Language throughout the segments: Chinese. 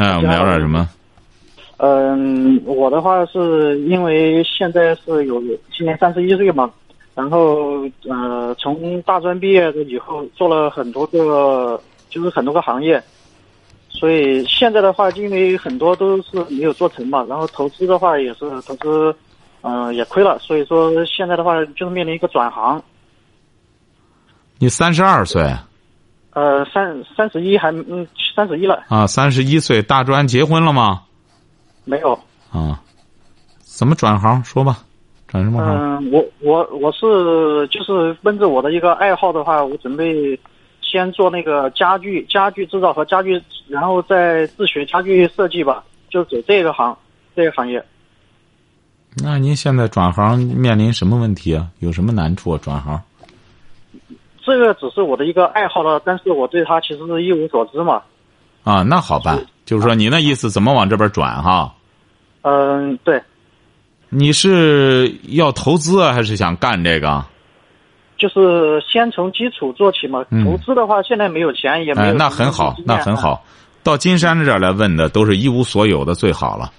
哎，我们聊点什么？嗯，我的话是因为现在是有今年三十一岁嘛，然后呃，从大专毕业的以后做了很多个，就是很多个行业。所以现在的话，因为很多都是没有做成嘛，然后投资的话也是投资，嗯，也亏了。所以说现在的话，就是面临一个转行。你三十二岁？呃，三三十一还嗯，三十一了。啊，三十一岁，大专结婚了吗？没有。啊，怎么转行？说吧，转什么行？嗯，我我我是就是奔着我的一个爱好的话，我准备。先做那个家具家具制造和家具，然后再自学家具设计吧，就走这个行这个行业。那您现在转行面临什么问题啊？有什么难处啊？转行？这个只是我的一个爱好了，但是我对他其实是一无所知嘛。啊，那好办，就是说你那意思怎么往这边转哈？嗯，对。你是要投资啊，还是想干这个？就是先从基础做起嘛，投资的话现在没有钱也没有。那很好，那很好。到金山这儿来问的都是一无所有的最好了。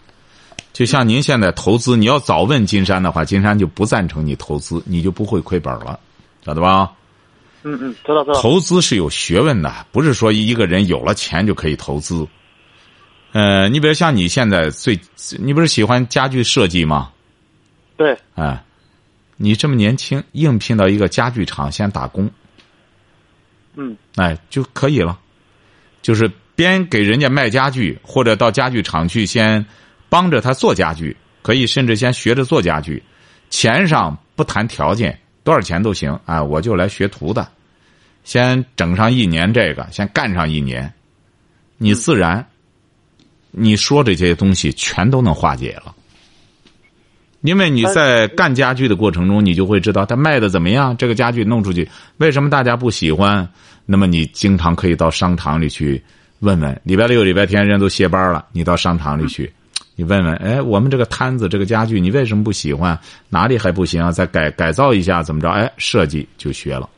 就像您现在投资，你要早问金山的话，金山就不赞成你投资，你就不会亏本了，晓得吧？嗯嗯，知道知道。投资是有学问的，不是说一个人有了钱就可以投资。呃，你比如像你现在最，你不是喜欢家具设计吗？对。哎。你这么年轻，应聘到一个家具厂先打工，嗯，哎就可以了，就是边给人家卖家具，或者到家具厂去先帮着他做家具，可以甚至先学着做家具，钱上不谈条件，多少钱都行啊，我就来学徒的，先整上一年这个，先干上一年，你自然你说这些东西全都能化解了。因为你在干家具的过程中，你就会知道它卖的怎么样。这个家具弄出去，为什么大家不喜欢？那么你经常可以到商场里去问问。礼拜六、礼拜天人都歇班了，你到商场里去，你问问，哎，我们这个摊子这个家具你为什么不喜欢？哪里还不行啊？再改改造一下怎么着？哎，设计就学了。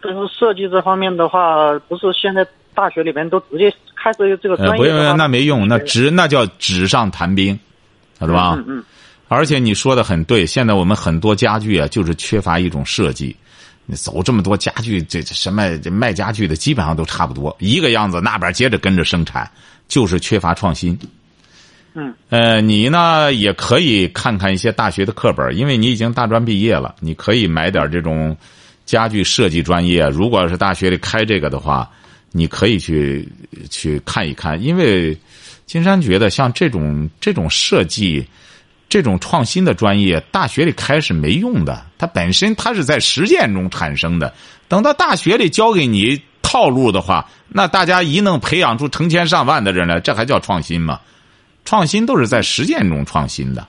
但是设计这方面的话，不是现在大学里面都直接开设这个专业不用，那没用，那纸那叫纸上谈兵。晓得吧？嗯嗯。而且你说的很对，现在我们很多家具啊，就是缺乏一种设计。你走这么多家具，这什么卖家具的基本上都差不多一个样子，那边接着跟着生产，就是缺乏创新。嗯。呃，你呢也可以看看一些大学的课本，因为你已经大专毕业了，你可以买点这种家具设计专业。如果是大学里开这个的话，你可以去去看一看，因为。金山觉得，像这种这种设计、这种创新的专业，大学里开是没用的。它本身它是在实践中产生的。等到大学里教给你套路的话，那大家一能培养出成千上万的人来，这还叫创新吗？创新都是在实践中创新的，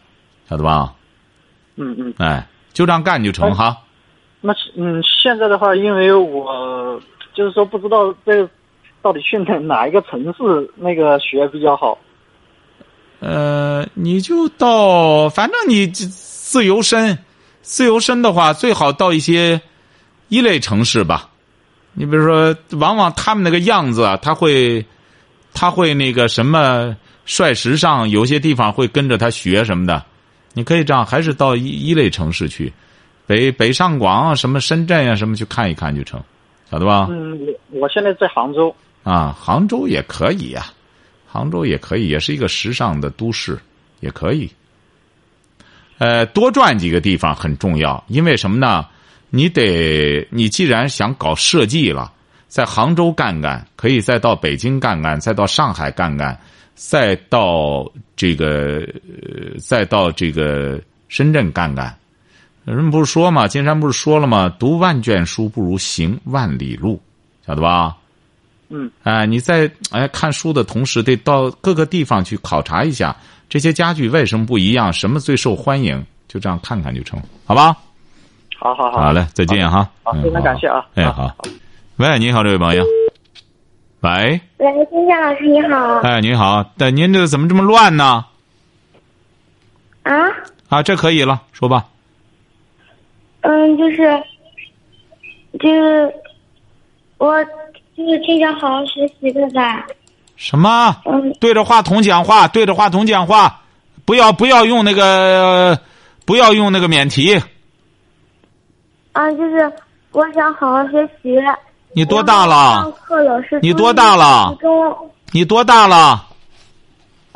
晓得吧？嗯嗯。哎，就这样干就成哈。那嗯，现在的话，因为我就是说不知道这。到底去哪哪一个城市那个学比较好？呃，你就到，反正你自由身，自由身的话，最好到一些一类城市吧。你比如说，往往他们那个样子啊，他会，他会那个什么帅时尚，有些地方会跟着他学什么的。你可以这样，还是到一一类城市去，北北上广什么深圳呀什么去看一看就成，晓得吧？嗯，我我现在在杭州。啊，杭州也可以呀，杭州也可以，也是一个时尚的都市，也可以。呃，多转几个地方很重要，因为什么呢？你得，你既然想搞设计了，在杭州干干，可以再到北京干干，再到上海干干，再到这个，再到这个深圳干干。人不是说嘛，金山不是说了吗？读万卷书不如行万里路，晓得吧？嗯，哎，你在哎看书的同时，得到各个地方去考察一下这些家具为什么不一样，什么最受欢迎，就这样看看就成，好吧？好好好，好嘞，再见哈。好，嗯非常感谢啊。哎，啊好。喂，你好，这位朋友。喂，喂，金夏老师你好。哎，您好，但您这怎么这么乱呢？啊，啊，这可以了，说吧。嗯，就是，就是，我就是挺想好好学习的吧。什么？嗯，对着话筒讲话，对着话筒讲话，不要不要用那个，不要用那个免提。啊，就是我想好好学习。你多大上了？课老师你多大了你多大了？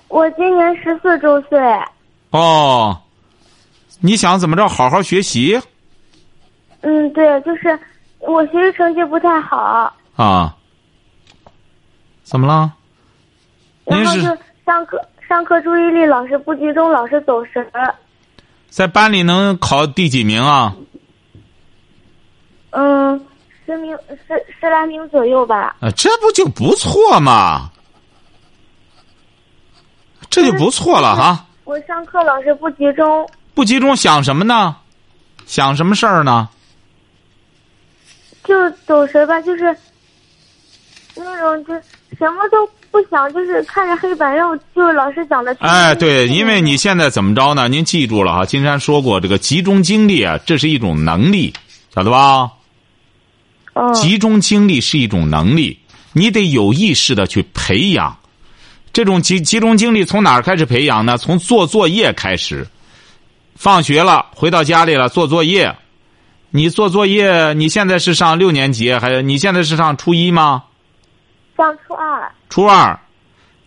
我今年十四周岁。哦，你想怎么着？好好学习嗯，对，就是我学习成绩不太好，啊？怎么了？您然后就是上课上课注意力老是不集中，老是走神儿。在班里能考第几名啊？嗯，十名十十来名左右吧。啊，这不就不错吗？这就不错了哈。我上课老是不集中，不集中想什么呢？想什么事儿呢？就走神吧，就是那种就什么都不想，就是看着黑板，然后就老师讲的。哎，对，因为你现在怎么着呢？您记住了哈，金山说过，这个集中精力啊，这是一种能力，晓得吧？嗯集中精力是一种能力，你得有意识的去培养。这种集集中精力从哪儿开始培养呢？从做作业开始。放学了，回到家里了，做作业。你做作业，你现在是上六年级，还是你现在是上初一吗？上初二，初二。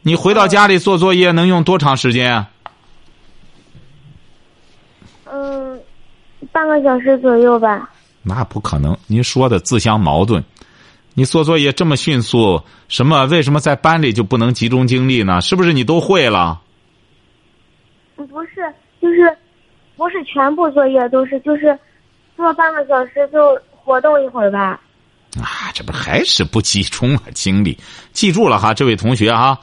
你回到家里做作业能用多长时间啊？嗯，半个小时左右吧。那不可能，您说的自相矛盾。你做作业这么迅速，什么？为什么在班里就不能集中精力呢？是不是你都会了？不是，就是不是全部作业都是，就是做半个小时就活动一会儿吧。啊，这不还是不集中啊精力？记住了哈，这位同学哈，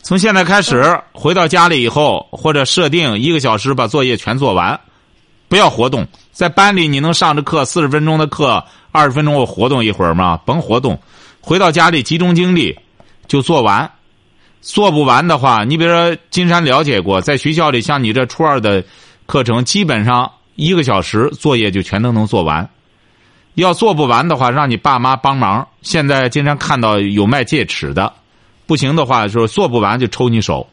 从现在开始回到家里以后，或者设定一个小时把作业全做完，不要活动。在班里你能上着课四十分钟的课，二十分钟我活动一会儿吗？甭活动，回到家里集中精力就做完。做不完的话，你比如说金山了解过，在学校里像你这初二的课程，基本上一个小时作业就全都能做完。要做不完的话，让你爸妈帮忙。现在经常看到有卖戒尺的，不行的话，就是做不完就抽你手，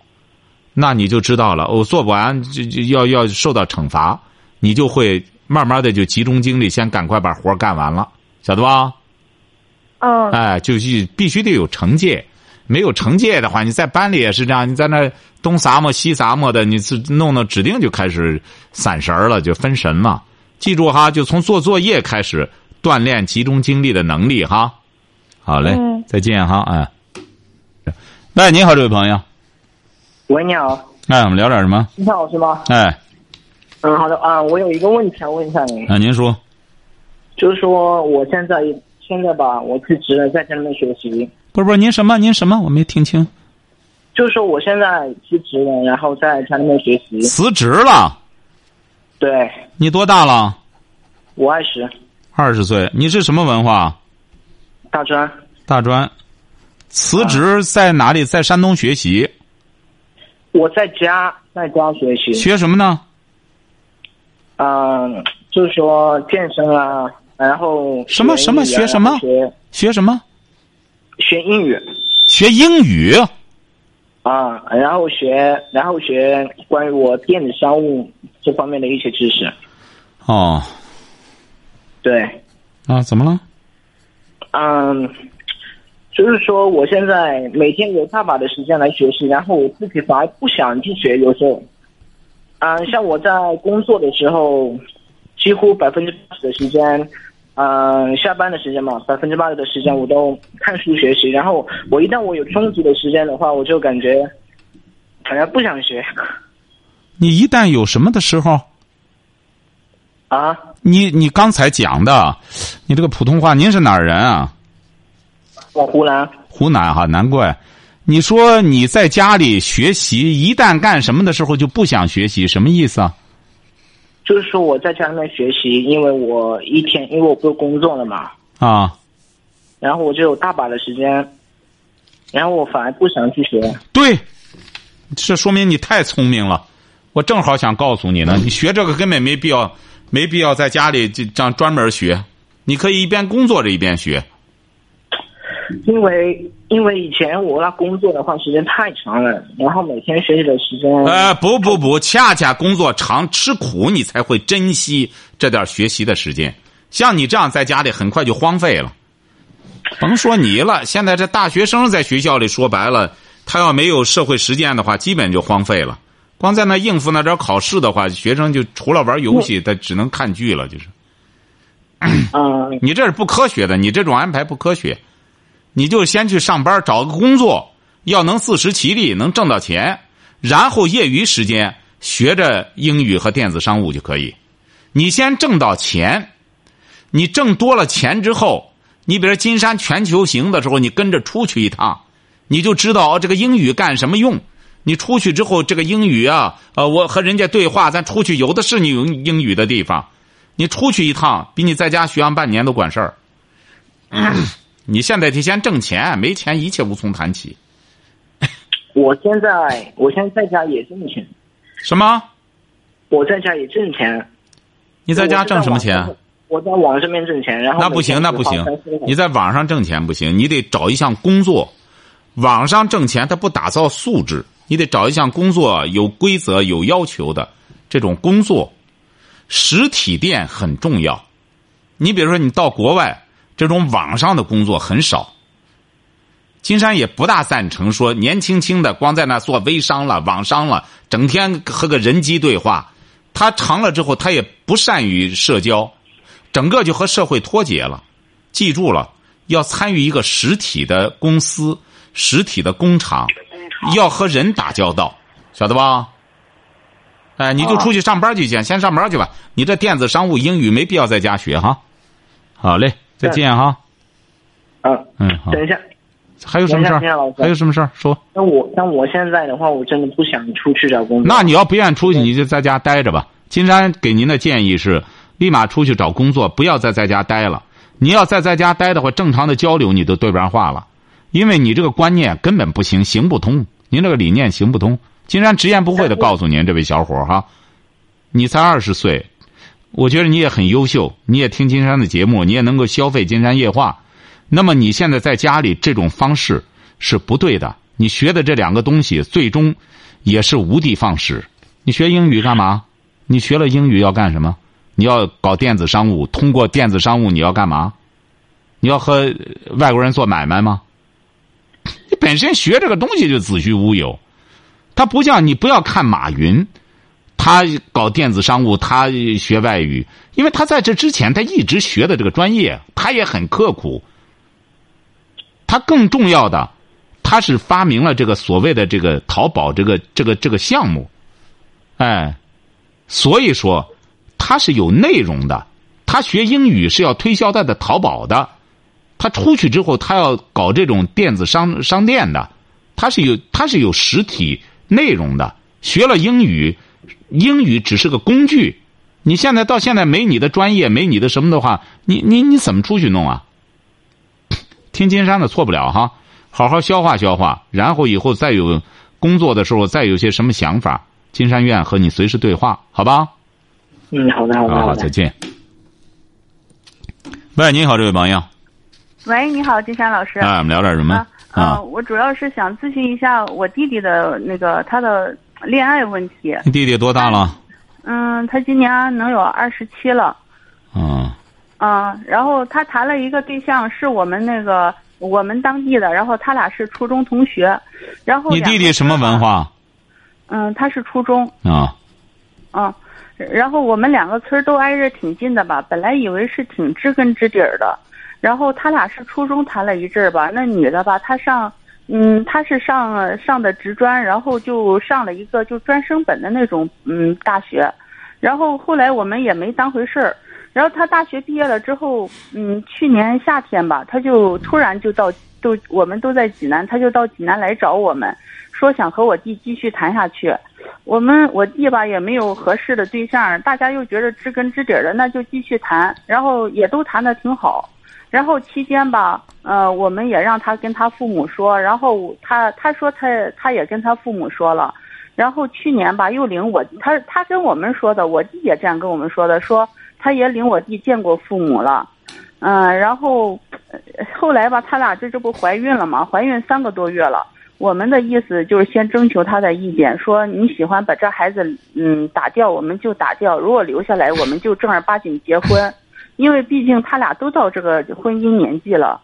那你就知道了。我、做不完就就要要受到惩罚，你就会慢慢的就集中精力，先赶快把活干完了，晓得吧？嗯，哎，就是必须得有惩戒，没有惩戒的话，你在班里也是这样，你在那东撒么西撒么的，你是弄弄指定就开始散神儿了，就分神了。记住哈，就从做作业开始锻炼集中精力的能力哈。好嘞，嗯再见哈，哎。喂，你好，这位朋友，喂，你好，哎，我们聊点什么？你好，是吗？哎，嗯，好的啊，我有一个问题想问一下您，啊，您说，就是说我现在现在吧，我辞职了，在家里面学习，不是不是，您什么？您什么？我没听清。就是说我现在辞职了，然后在家里面学习。辞职了？对，你多大了？我二十，二十岁。你是什么文化？大专，大专。辞职在哪里？在山东学习，我在家在家学习，学什么呢？嗯，就是说健身啊，然后什么什么学什么学学什么？学英语学英语。啊，然后学然后学关于我电子商务这方面的一些知识，哦，对。啊，怎么了？嗯，就是说我现在每天有大把的时间来学习，然后我自己反而不想去学，有时候，嗯，像我在工作的时候，几乎百分之八十的时间，嗯，下班的时间嘛，百分之八十的时间我都看书学习，然后我一旦我有充足的时间的话，我就感觉好像不想学你一旦有什么的时候，啊。你你刚才讲的，你这个普通话，您是哪儿人啊？我湖南湖南哈，难怪。你说你在家里学习，一旦干什么的时候就不想学习，什么意思啊？就是说我在家里面学习，因为我一天因为我不是工作了嘛，啊，然后我就有大把的时间，然后我反而不想去学。对，这说明你太聪明了。我正好想告诉你呢，你学这个根本没必要，没必要在家里就这样专门学，你可以一边工作着一边学。因为因为以前我那工作的话时间太长了，然后每天学习的时间。呃，不不不，恰恰工作长吃苦，你才会珍惜这点学习的时间。像你这样在家里，很快就荒废了。甭说你了，现在这大学生在学校里说白了，他要没有社会实践的话，基本就荒废了。光在那应付那点考试的话，学生就除了玩游戏，他只能看剧了，就是。嗯。你这是不科学的，你这种安排不科学。你就先去上班，找个工作，要能自食其力，能挣到钱，然后业余时间学着英语和电子商务就可以。你先挣到钱，你挣多了钱之后，你比如金山全球行的时候，你跟着出去一趟，你就知道，这个英语干什么用。你出去之后，这个英语啊，呃，我和人家对话，咱出去有的是你用英语的地方。你出去一趟，比你在家学上半年都管事儿。你现在得先挣钱，没钱一切无从谈起。我现在，我现在在家也挣钱。什么？我在家也挣钱。你在家挣什么钱？我在网上面挣钱，然后那不行，那不行。你在网上挣钱不行，你得找一项工作。网上挣钱，它不打造素质，你得找一项工作有规则、有要求的这种工作。实体店很重要。你比如说，你到国外。这种网上的工作很少，金山也不大赞成说年轻轻的光在那做微商了、网商了，整天和个人机对话，他长了之后他也不善于社交，整个就和社会脱节了。记住了，要参与一个实体的公司、实体的工厂，要和人打交道，晓得吧？哎，你就出去上班去先，先上班去吧。你这电子商务英语没必要在家学哈。好嘞。再见哈。嗯嗯，好。等一下，还有什么事儿？还有什么事儿？说。那我那我现在的话，我真的不想出去找工作。那你要不愿意出去，你就在家待着吧。金山给您的建议是，立马出去找工作，不要再在家待了。你要再在家待的话，正常的交流你都对不上话了，因为你这个观念根本不行，行不通。您这个理念行不通。金山直言不讳的告诉您，这位小伙哈，你才二十岁。我觉得你也很优秀，你也听金山的节目，你也能够消费金山夜话。那么你现在在家里这种方式是不对的。你学的这两个东西，最终也是无的放矢。你学英语干嘛？你学了英语要干什么？你要搞电子商务，通过电子商务你要干嘛？你要和外国人做买卖吗？你本身学这个东西就子虚乌有。他不像你，不要看马云。他搞电子商务，他学外语，因为他在这之前他一直学的这个专业，他也很刻苦。他更重要的，他是发明了这个所谓的这个淘宝这个这个这个项目，哎，所以说他是有内容的。他学英语是要推销他的淘宝的，他出去之后他要搞这种电子商商店的，他是有他是有实体内容的。学了英语。英语只是个工具，你现在到现在没你的专业，没你的什么的话，你你你怎么出去弄啊？听金山的错不了哈，好好消化消化，然后以后再有工作的时候，再有些什么想法，金山愿和你随时对话，好吧？嗯，好的，好的，好，再见。喂，你好，这位朋友。喂，你好，金山老师。哎，我们聊点什么？啊，我主要是想咨询一下我弟弟的那个他的。恋爱问题。你弟弟多大了？嗯，他今年能有二十七了。嗯。嗯，然后他谈了一个对象，是我们那个我们当地的，然后他俩是初中同学。然后你弟弟什么文化？嗯，他是初中。啊。嗯，然后我们两个村都挨着挺近的吧，本来以为是挺知根知底儿的。然后他俩是初中谈了一阵儿吧，那女的吧，她上。嗯，他是上上的职专，然后就上了一个就专升本的那种嗯大学，然后后来我们也没当回事儿，然后他大学毕业了之后，嗯，去年夏天吧，他就突然就到都我们都在济南，他就到济南来找我们，说想和我弟继续谈下去。我们我弟吧也没有合适的对象，大家又觉得知根知底的，那就继续谈，然后也都谈的挺好。然后期间吧，呃，我们也让他跟他父母说，然后他他说他他也跟他父母说了，然后去年吧又领我他他跟我们说的，我弟也这样跟我们说的，说他也领我弟见过父母了，嗯、然后后来吧，他俩这这不怀孕了嘛？怀孕三个多月了。我们的意思就是先征求他的意见，说你喜欢把这孩子嗯打掉，我们就打掉；如果留下来，我们就正儿八经结婚，因为毕竟他俩都到这个婚姻年纪了。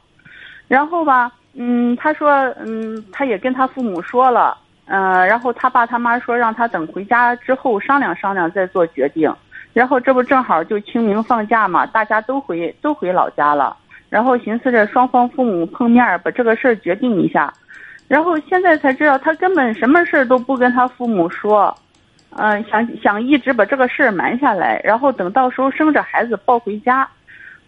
然后吧，嗯，他说，嗯，他也跟他父母说了，嗯、然后他爸他妈说让他等回家之后商量商量再做决定。然后这不正好就清明放假嘛，大家都回都回老家了，然后寻思着双方父母碰面把这个事儿决定一下。然后现在才知道，他根本什么事儿都不跟他父母说，嗯、想想一直把这个事儿瞒下来，然后等到时候生着孩子抱回家。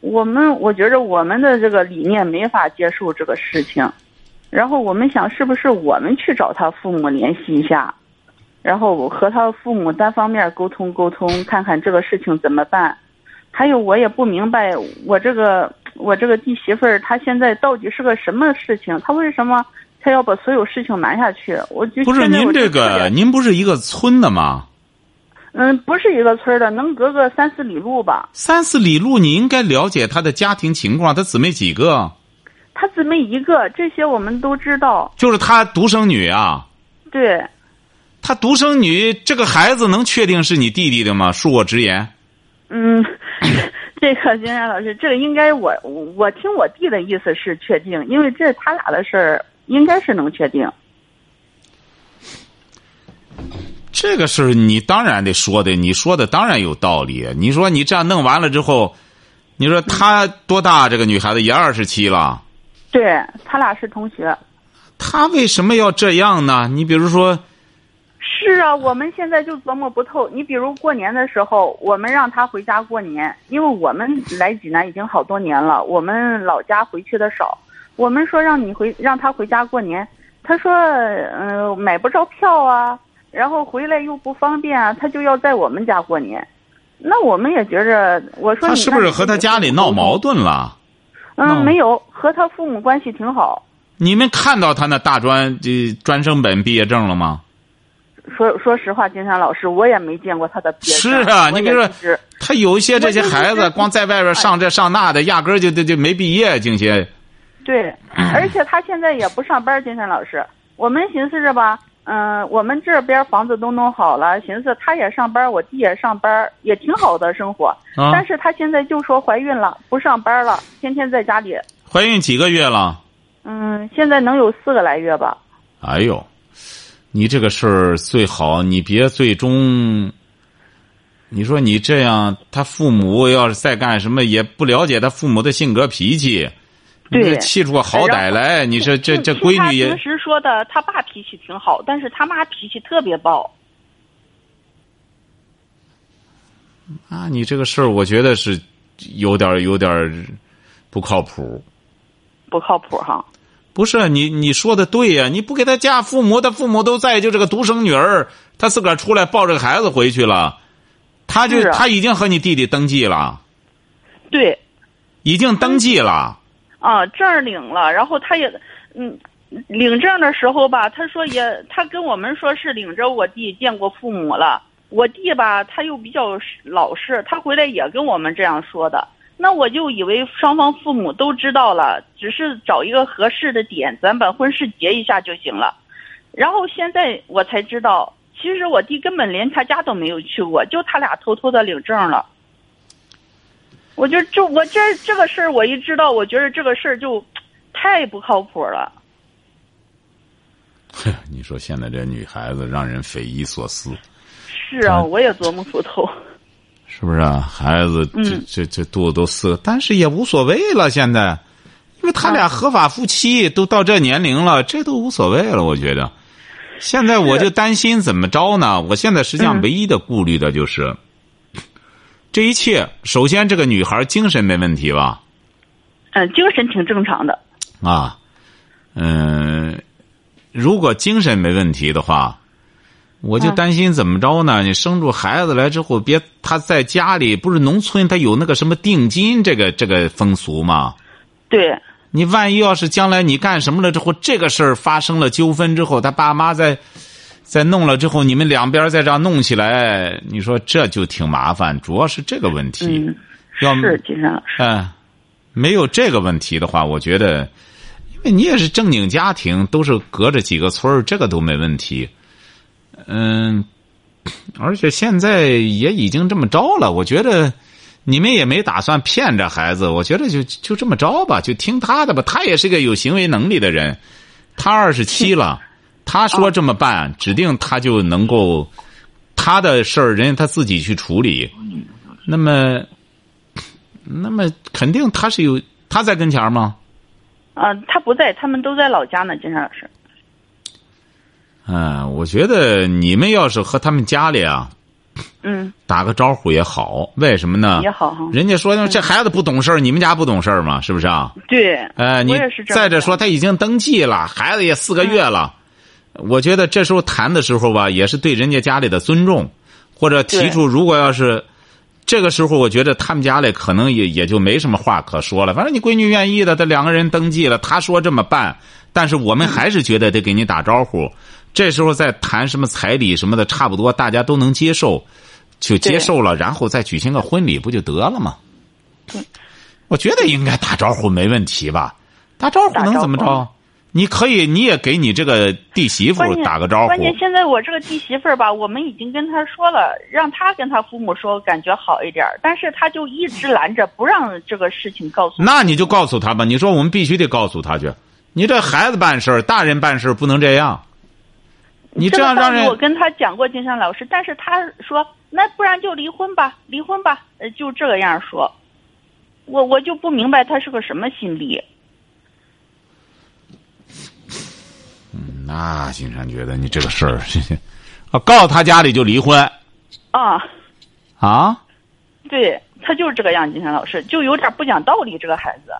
我们我觉着我们的这个理念没法接受这个事情，然后我们想是不是我们去找他父母联系一下，然后我和他父母单方面沟通沟通，看看这个事情怎么办。还有我也不明白，我这个我这个弟媳妇儿她现在到底是个什么事情？她为什么她要把所有事情瞒下去？我就不是您这个，您不是一个村的吗？嗯，不是一个村的，能隔个三四里路吧。三四里路，你应该了解他的家庭情况，他姊妹几个？他姊妹一个，这些我们都知道。就是他独生女啊。对，他独生女，这个孩子能确定是你弟弟的吗？恕我直言。嗯，这个金山老师，这个应该我我听我弟的意思是确定，因为这是他俩的事儿，应该是能确定。这个事儿你当然得说的，你说的当然有道理。你说你这样弄完了之后，你说她多大？这个女孩子也二十七了，对他俩是同学。他为什么要这样呢？你比如说，是啊，我们现在就琢磨不透。你比如过年的时候，我们让他回家过年，因为我们来济南已经好多年了，我们老家回去的少。我们说让你回让他回家过年，他说嗯、呃买不着票啊，然后回来又不方便啊，他就要在我们家过年。那我们也觉着，我说她你是不是和他家里闹矛？盾了？嗯，没有，和他父母关系挺好。你们看到他那大专这专升本毕业证了吗？说说实话，金山老师，我也没见过他的毕业证是啊，你比如说，他有一些这些孩子，光在外边上这上那的，压根儿就就就没毕业，这些。对，而且他现在也不上班，金山老师。我们寻思着吧，嗯、我们这边房子都弄好了，寻思他也上班，我弟也上班，也挺好的生活。啊但是他现在就说怀孕了，不上班了，天天在家里。怀孕几个月了？嗯，现在能有四个来月吧。哎呦，你这个事儿最好你别最终。你说你这样，他父母要是再干什么，也不了解他父母的性格脾气，你对这气出个好歹来，你说这这闺女也平时说的，他爸脾气挺好，但是他妈脾气特别暴。啊，你这个事儿，我觉得是有点儿有点儿不靠谱。不靠谱哈。不是你你说的对呀、你不给他嫁父母，他父母都在，就这个独生女儿，他自个儿出来抱着个孩子回去了，他就他已经和你弟弟登记了，对，已经登记了。啊，证领了，然后他也，嗯，领证的时候吧，他说也，他跟我们说是领着我弟见过父母了。我弟吧，他又比较老实，他回来也跟我们这样说的。那我就以为双方父母都知道了，只是找一个合适的点，咱把婚事结一下就行了。然后现在我才知道，其实我弟根本连他家都没有去过，就他俩偷偷的领证了。我觉得这我这这个事儿，我一知道，我觉得这个事儿就太不靠谱了。你说现在这女孩子让人匪夷所思，是啊，我也琢磨不透。是不是啊？孩子这嗯这这肚子都四个，但是也无所谓了。现在，因为他俩合法夫妻都到这年龄了，这都无所谓了。我觉得，现在我就担心怎么着呢？我现在实际上嗯唯一的顾虑的就是，这一切，首先这个女孩精神没问题吧？嗯，精神挺正常的。啊，嗯，如果精神没问题的话，我就嗯担心怎么着呢？你生出孩子来之后，别他在家里不是农村，他有那个什么定金这个这个风俗吗？对，你万一要是将来你干什么了之后，这个事儿发生了纠纷之后，他爸妈在在弄了之后，你们两边再这样弄起来，你说这就挺麻烦。主要是这个问题。嗯，要是金山老师，嗯，没有这个问题的话，我觉得，因为你也是正经家庭，都是隔着几个村儿，这个都没问题。嗯，而且现在也已经这么着了，我觉得你们也没打算骗这孩子，我觉得就就这么着吧，就听他的吧。他也是个有行为能力的人，他二十七了，他说这么办，指定他就能够他的事儿，人家他自己去处理。那么。那么肯定他是有他在跟前吗？啊、他不在，他们都在老家呢，金山老师。嗯，我觉得你们要是和他们家里啊嗯，打个招呼也好，为什么呢？也好哈。人家说这孩子不懂事儿，你们家不懂事儿吗？是不是啊？对，呃，你再者说他已经登记了，孩子也四个月了，我觉得这时候谈的时候吧，也是对人家家里的尊重，或者提出如果要是这个时候，我觉得他们家里可能也也就没什么话可说了。反正你闺女愿意的，他两个人登记了，他说这么办，但是我们还是觉得得给你打招呼。这时候再谈什么彩礼什么的，差不多大家都能接受，就接受了，然后再举行个婚礼，不就得了吗？我觉得应该打招呼没问题吧？打招呼能怎么着？你可以，你也给你这个弟媳妇打个招呼关。键现在我这个弟媳妇儿吧，我们已经跟她说了，让她跟她父母说，感觉好一点儿，但是她就一直拦着，不让这个事情告诉。那你就告诉她吧，你说我们必须得告诉她去。你这孩子办事儿，大人办事儿不能这样。你这样让人我跟他讲过，金山老师，但是他说那不然就离婚吧，离婚吧，呃，就这个样说。我我就不明白他是个什么心理。那金山觉得你这个事儿，啊，告诉他家里就离婚啊，啊？对他就是这个样，金山老师就有点不讲道理，这个孩子。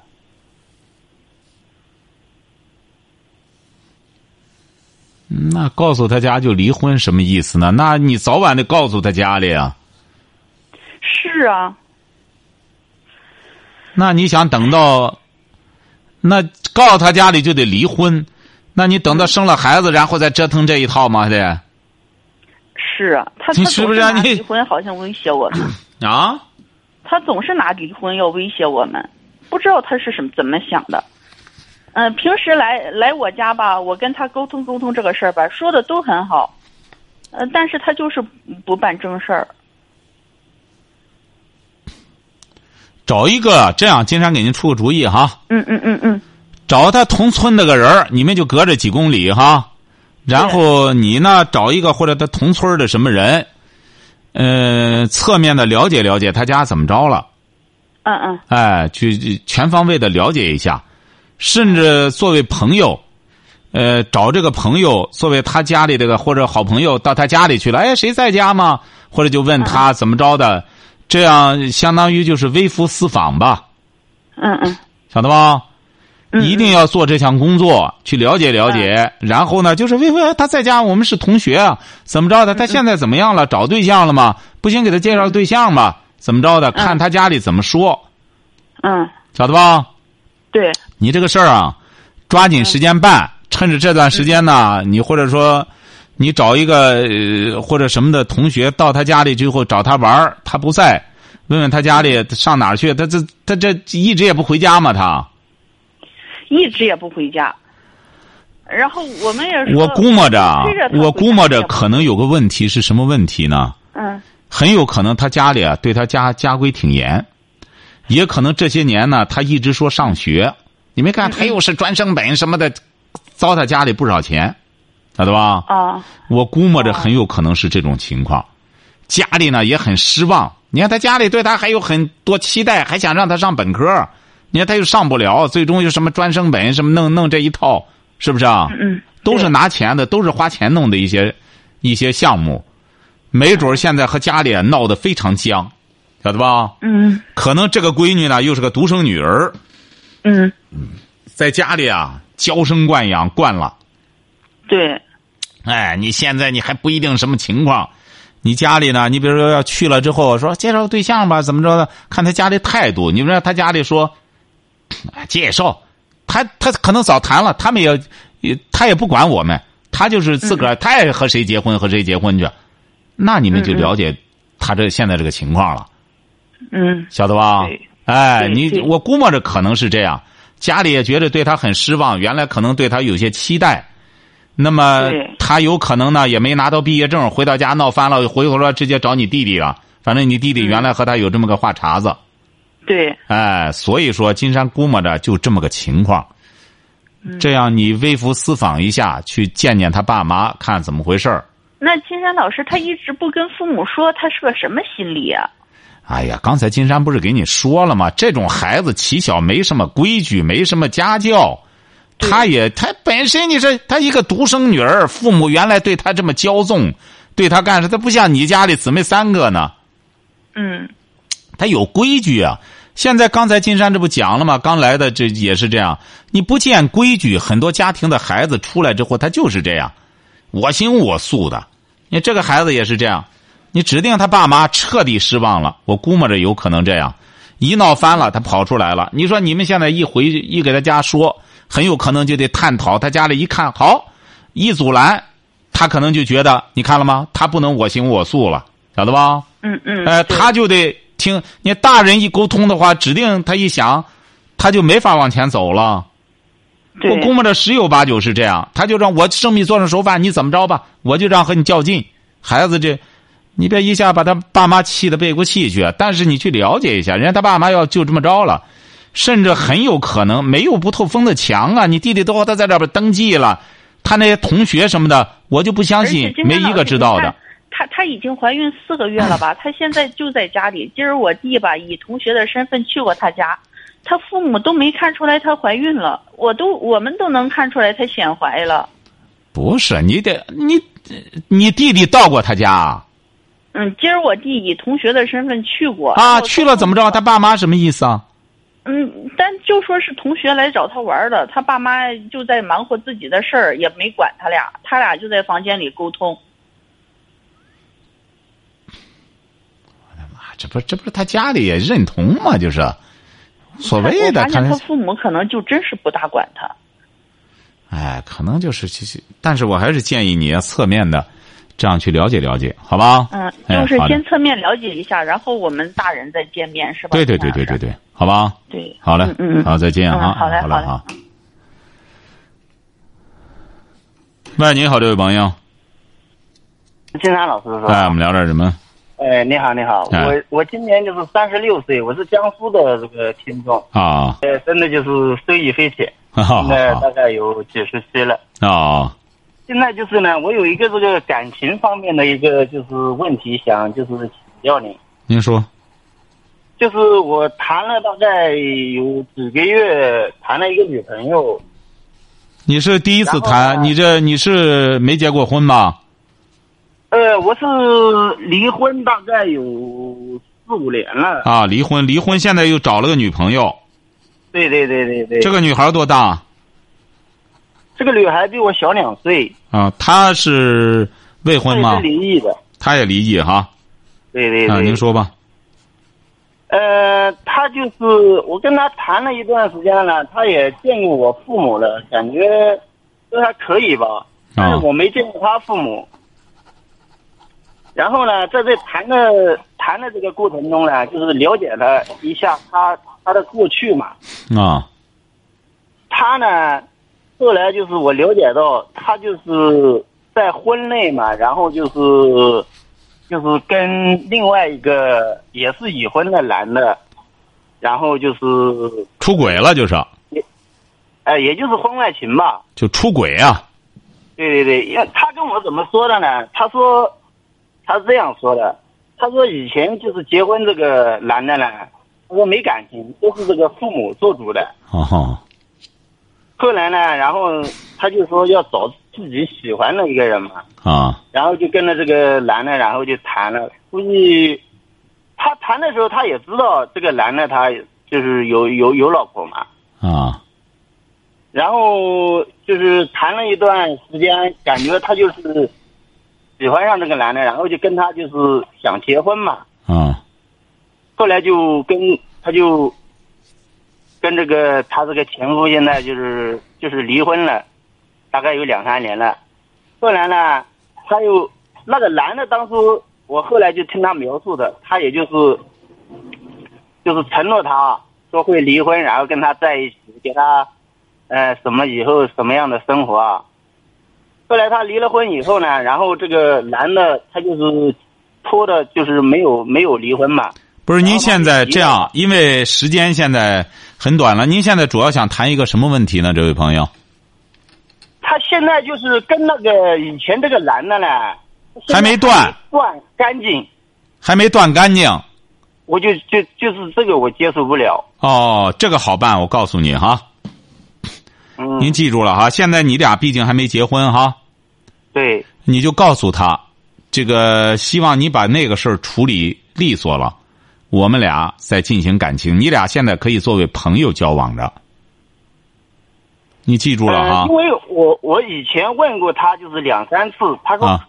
那告诉他家就离婚什么意思呢？那你早晚得告诉他家里啊。是啊，那你想等到，那告诉他家里就得离婚，那你等到生了孩子，然后再折腾这一套吗？还得是啊，他是不是啊你离婚好像威胁我们，啊？他总是拿离婚要威胁我们，不知道他是什么怎么想的。嗯、平时来来我家吧，我跟他沟通沟通这个事儿吧，说的都很好，呃，但是他就是不办正事儿。找一个这样，金山给您出个主意哈，嗯嗯嗯嗯，找他同村那个人你们就隔着几公里哈。然后你呢，找一个或者他同村的什么人，呃，侧面的了解了解他家怎么着了，嗯嗯。哎，去全方位的了解一下，甚至作为朋友，呃，找这个朋友作为他家里这个或者好朋友到他家里去了，哎，谁在家吗？或者就问他怎么着的，这样相当于就是微服私访吧，嗯嗯。晓得吧？嗯，一定要做这项工作，去了解了解。然后呢，就是为为他在家，我们是同学啊，怎么着的？他现在怎么样了？找对象了吗？不行，给他介绍对象吧。怎么着的？看他家里怎么说，嗯，晓得吧？对，你这个事儿啊，抓紧时间办，趁着这段时间呢，你或者说你找一个呃或者什么的同学到他家里之后找他玩儿他不在，问问他家里上哪儿去？他这他这一直也不回家嘛？他一直也不回家。然后我们也说，我估摸着我估摸着可能有个问题是什么问题呢？嗯很有可能他家里啊对他家家规挺严，也可能这些年呢他一直说上学，你没看他又是专升本什么的，糟蹋家里不少钱，晓得吧？啊我估摸着很有可能是这种情况，家里呢也很失望。你看他家里对他还有很多期待，还想让他上本科，你看他又上不了，最终又什么专升本什么弄弄这一套，是不是啊？嗯，都是拿钱的，都是花钱弄的一些一些项目，没准儿现在和家里啊闹得非常僵，晓得吧？嗯可能这个闺女呢又是个独生女儿，嗯在家里啊娇生惯养惯了。对，哎，你现在你还不一定什么情况，你家里呢？你比如说要去了之后说介绍对象吧，怎么着的？看他家里态度，你说他家里说哎 介绍，他他可能早谈了，他们也也他也不管我们，他就是自个儿，他爱和谁结婚和谁结婚去，那你们就了解他这现在这个情况了，嗯，晓得吧？对？哎，你我估摸着可能是这样，家里也觉得对他很失望，原来可能对他有些期待，那么他有可能呢也没拿到毕业证，回到家闹翻了，回头说直接找你弟弟了。反正你弟弟原来和他有这么个话茬子，对，哎，所以说金山估摸着就这么个情况。嗯这样你微服私访一下，去见见他爸妈，看怎么回事儿。那金山老师他一直不跟父母说，他是个什么心理啊？哎呀，刚才金山不是给你说了吗？这种孩子起小没什么规矩，没什么家教，他也他本身你说他一个独生女儿，父母原来对他这么骄纵，对他干什？他不像你家里姊妹三个呢，嗯，他有规矩啊。现在刚才金山这不讲了吗？刚来的这也是这样，你不见规矩，很多家庭的孩子出来之后，他就是这样，我行我素的。你这个孩子也是这样，你指定他爸妈彻底失望了，我估摸着有可能这样，一闹翻了，他跑出来了。你说你们现在一回一给他家说，很有可能就得探讨。他家里一看好，一阻拦，他可能就觉得你看了吗？他不能我行我素了，晓得吧？嗯嗯，呃，他就得听你大人一沟通的话，指定他一想，他就没法往前走了。我估摸着十有八九是这样，他就让我生米做成熟饭，你怎么着吧，我就这样和你较劲。孩子这，你别一下把他爸妈气得背过气去。但是你去了解一下，人家他爸妈要就这么着了，甚至很有可能没有不透风的墙啊！你弟弟都和他在这边登记了，他那些同学什么的，我就不相信没一个知道的。她她已经怀孕四个月了吧？她现在就在家里。今儿我弟吧以同学的身份去过她家，她父母都没看出来她怀孕了，我都我们都能看出来她显怀了。不是你得你你弟弟到过她家啊？嗯，今儿我弟以同学的身份去过啊，去了怎么着？他爸妈什么意思啊？嗯，但就说是同学来找他玩的，他爸妈就在忙活自己的事儿，也没管他俩，他俩就在房间里沟通。啊，这不这不是他家里也认同吗？就是所谓的看发现他父母可能就真是不大管他。哎，可能就是其实，但是我还是建议你要侧面的这样去了解了解，好吧？嗯，哎就是先侧面了解一下，然后我们大人再见面，是吧？对对对对对对，好吧？对，好嘞，嗯嗯，好，再见嗯哈，好嘞好嘞好。喂，你好，这位朋友，金山老师是吧？哎，我们聊点什么？哎，你好，你好，哎我我今年就是三十六岁，我是江苏的这个听众，啊，呃，真的就是受益匪浅，现在大概有几十期了。啊，现在就是呢，我有一个这个感情方面的一个就是问题，想就是请教您，您说就是我谈了大概有几个月，谈了一个女朋友，你是第一次谈？你这你是没结过婚吧？呃，我是离婚大概有四五年了，啊，离婚，离婚，现在又找了个女朋友。对对对对对，这个女孩多大？这个女孩比我小两岁，啊，她是未婚吗她也是？离异的，她也离异哈。对，对对啊，您说吧。呃，她就是我跟她谈了一段时间了，她也见过我父母了，感觉都还可以吧，但是啊我没见过她父母。然后呢，在这谈的谈的这个过程中呢，就是了解了一下他他的过去嘛。啊他呢，后来就是我了解到，他就是在婚内嘛，然后就是就是跟另外一个也是已婚的男的，然后就是出轨了就是，哎，也就是婚外情吧。就出轨啊。对对对，因为他跟我怎么说的呢？他说他是这样说的，他说以前就是结婚这个男的呢，他说没感情，都是这个父母做主的。哦，后来呢，然后他就说要找自己喜欢的一个人嘛，啊然后就跟着这个男的，然后就谈了。估计他谈的时候，他也知道这个男的他就是有有有老婆嘛。啊然后就是谈了一段时间，感觉他就是喜欢上这个男的，然后就跟他就是想结婚嘛。啊后来就跟他就跟这个他这个前夫现在就是就是离婚了，大概有两三年了。后来呢，他又那个男的，当初我后来就听他描述的，他也就是就是承诺他说会离婚，然后跟他在一起，给他呃什么以后什么样的生活啊。后来他离了婚以后呢，然后这个男的他就是拖的，就是没有没有离婚嘛。不是，您现在这样，因为时间现在很短了，您现在主要想谈一个什么问题呢？这位朋友，他现在就是跟那个以前这个男的呢，还没断，断干净，还没断干净。我就就就是这个我接受不了。哦，这个好办，我告诉你哈，嗯，您记住了哈，现在你俩毕竟还没结婚哈，对，你就告诉他，这个希望你把那个事儿处理利索了，我们俩再进行感情，你俩现在可以作为朋友交往着，你记住了哈呃因。为我我以前问过他，就是两三次，他说、啊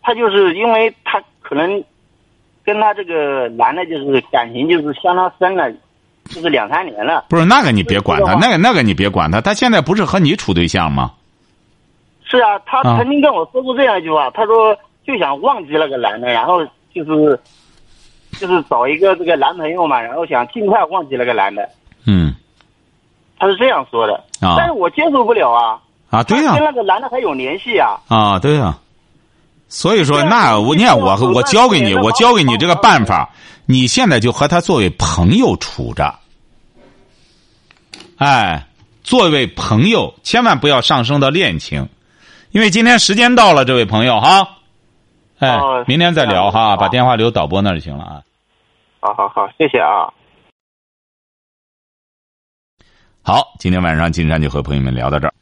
他就是因为他可能跟他这个男的，就是感情就是相当深了，就是两三年了。不是那个你别管他，那个那个你别管他，他现在不是和你处对象吗？是啊，他啊。曾经跟我说过这样一句话，他说就想忘记那个男的，然后就是就是找一个这个男朋友嘛，然后想尽快忘记那个男的，嗯。他是这样说的。啊。但是我接受不了啊，啊，对呀、他跟那个男的还有联系啊。啊，对呀、所以说，那我你看我我教给你，我教给你这个办法，你现在就和他作为朋友处着，哎，作为朋友，千万不要上升到恋情，因为今天时间到了，这位朋友哈，哎哦，明天再聊哈，把电话留导播那就行了啊。好好好，谢谢啊。好，今天晚上金山就和朋友们聊到这儿。